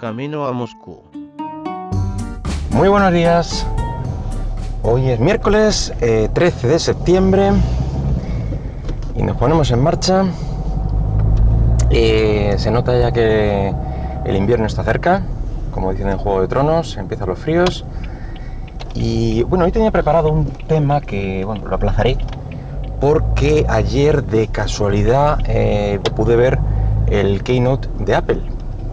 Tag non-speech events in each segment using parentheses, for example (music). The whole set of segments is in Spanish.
camino a Moscú. Muy buenos días. Hoy es miércoles 13 eh, de septiembre y nos ponemos en marcha. Eh, se nota ya que el invierno está cerca, como dicen en Juego de Tronos, empiezan los fríos. Y bueno, hoy tenía preparado un tema que, bueno, lo aplazaré porque ayer de casualidad eh, pude ver el keynote de Apple,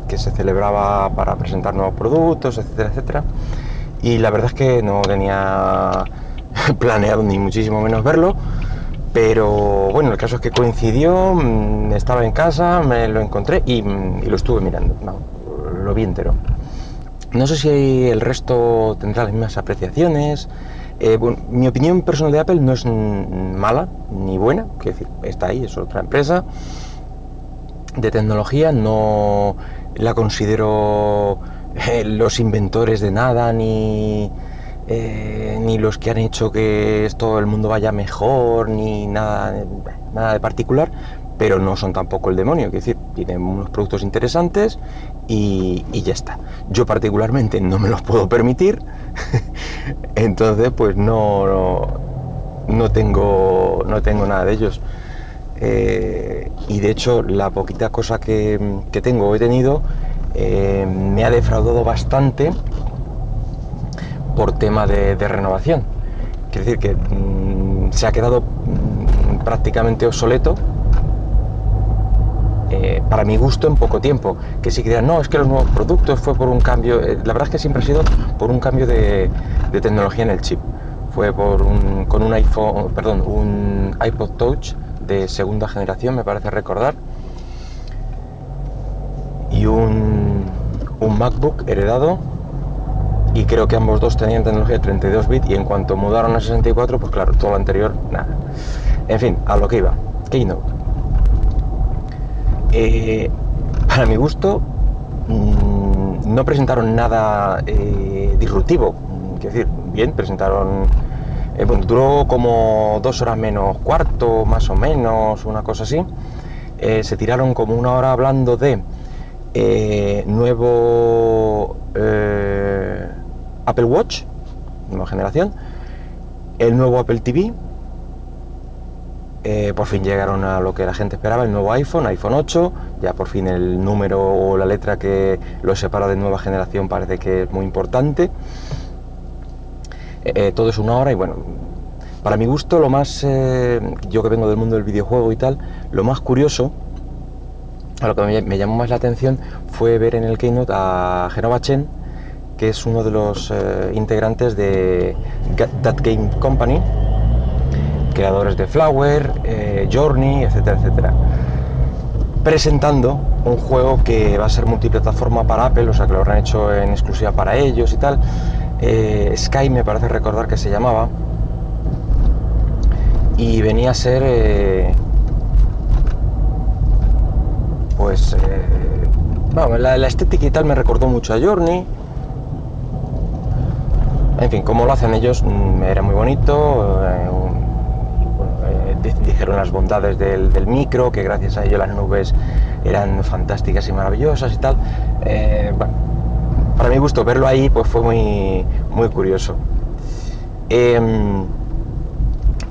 que se celebraba para presentar nuevos productos, etcétera, etcétera. Y la verdad es que no tenía (laughs) planeado ni muchísimo menos verlo, pero bueno, el caso es que coincidió, mm, estaba en casa, me lo encontré y, mm, lo estuve mirando, lo vi entero. No sé si el resto tendrá las mismas apreciaciones. Eh, mi opinión personal de Apple no es mala ni buena, que decir, está ahí, es otra empresa de tecnología, no la considero eh, los inventores de nada, ni, eh, ni los que han hecho que todo el mundo vaya mejor, ni nada, nada de particular, pero no son tampoco el demonio, es decir, tienen unos productos interesantes y, ya está. Yo particularmente no me los puedo permitir, (laughs) entonces pues no, no, tengo, no tengo nada de ellos. Eh, y de hecho la poquita cosa que, tengo he tenido eh, me ha defraudado bastante por tema de, renovación. Quiere decir que mm, se ha quedado mm, prácticamente obsoleto eh, para mi gusto en poco tiempo. Que si dirán, no, es que los nuevos productos fue por un cambio, la verdad es que siempre ha sido por un cambio de, de tecnología en el chip. Fue por un, con un iPhone, perdón, un iPod Touch de segunda generación, me parece recordar, y un, un MacBook heredado. Y creo que ambos dos tenían tecnología de 32 bits y en cuanto mudaron a 64 pues claro todo lo anterior nada. En fin a lo que iba. Keynote. Eh, para mi gusto mm, no presentaron nada eh, disruptivo. Quiero decir bien presentaron eh, duró como dos horas menos cuarto, más o menos, una cosa así. Eh, se tiraron como una hora hablando de eh, nuevo Apple Watch, nueva generación, el nuevo Apple TV. por fin llegaron a lo que la gente esperaba, el nuevo iPhone, iPhone 8, ya por fin el número o la letra que lo separa de nueva generación parece que es muy importante. Eh, todo es una hora y bueno, para mi gusto lo más, eh, yo que vengo del mundo del videojuego y tal, lo más curioso, a lo que me, llamó más la atención fue ver en el keynote a Genova Chen, que es uno de los eh, integrantes de That Game Company, creadores de Flower, Journey, etcétera, etcétera, presentando un juego que va a ser multiplataforma para Apple, o sea que lo habrán hecho en exclusiva para ellos y tal, eh, Sky me parece recordar que se llamaba, y venía a ser, eh, pues, eh, la, estética y tal me recordó mucho a Journey. En fin, como lo hacen ellos, mm, era muy bonito. dijeron las bondades del, micro, que gracias a ello las nubes eran fantásticas y maravillosas y tal. Para mi gusto verlo ahí pues fue muy, muy curioso. Em,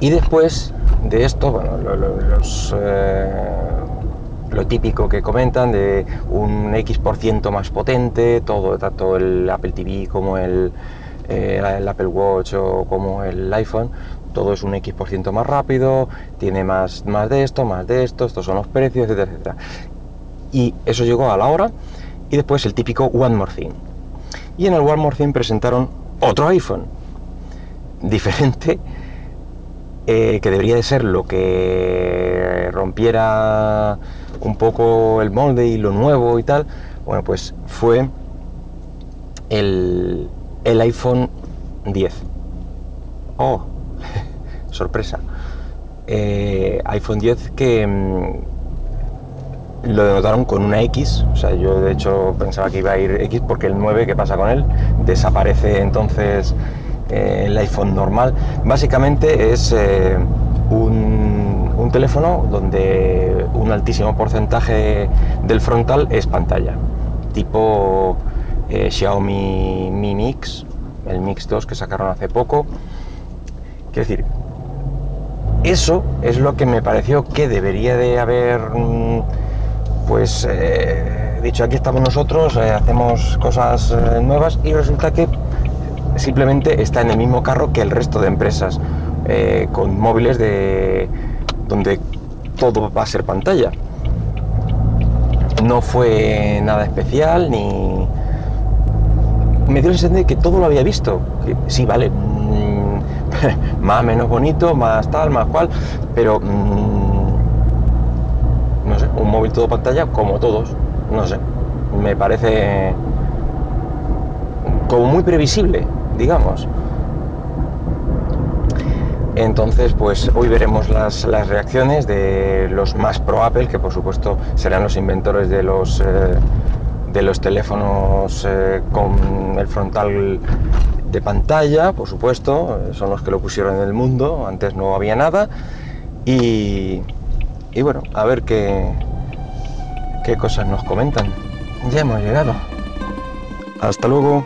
y después de esto, bueno, eh, lo, típico que comentan de un X% más potente, todo, tanto el Apple TV como el, eh, el Apple Watch o como el iPhone, todo es un X% más rápido, tiene más, más de esto, más de esto, estos son los precios, etcétera, etcétera. Y eso llegó a la hora y después el típico One More Thing y en el Walmart 100 presentaron otro iPhone diferente eh, que debería de ser lo que rompiera un poco el molde y lo nuevo y tal. Bueno pues fue el, el iPhone 10 oh (laughs) sorpresa. Eh, iPhone 10 que mm, lo denotaron con una X, o sea, yo de hecho pensaba que iba a ir X porque el 9, ¿qué pasa con él? Desaparece entonces eh, el iPhone normal. Básicamente es eh, un, teléfono donde un altísimo porcentaje del frontal es pantalla. tipo eh, Xiaomi Mi Mix, el Mix 2 que sacaron hace poco. Quiero decir, eso es lo que me pareció que debería de haber, mm, pues, eh, dicho, aquí estamos nosotros, eh, hacemos cosas eh, nuevas y resulta que simplemente está en el mismo carro que el resto de empresas, con móviles de donde todo va a ser pantalla. No fue nada especial ni me dio la sensación de que todo lo había visto. Sí, vale, mm, (laughs) más menos bonito, más tal, más cual, pero mm, todo pantalla como todos, no sé, me parece como muy previsible, digamos. Entonces, pues hoy veremos las, las reacciones de los más pro Apple, que por supuesto serán los inventores de los, eh, de los teléfonos eh, con el frontal de pantalla, por supuesto, son los que lo pusieron en el mundo, antes no había nada. Y, y bueno, a ver qué, qué cosas nos comentan. Ya hemos llegado. Hasta luego.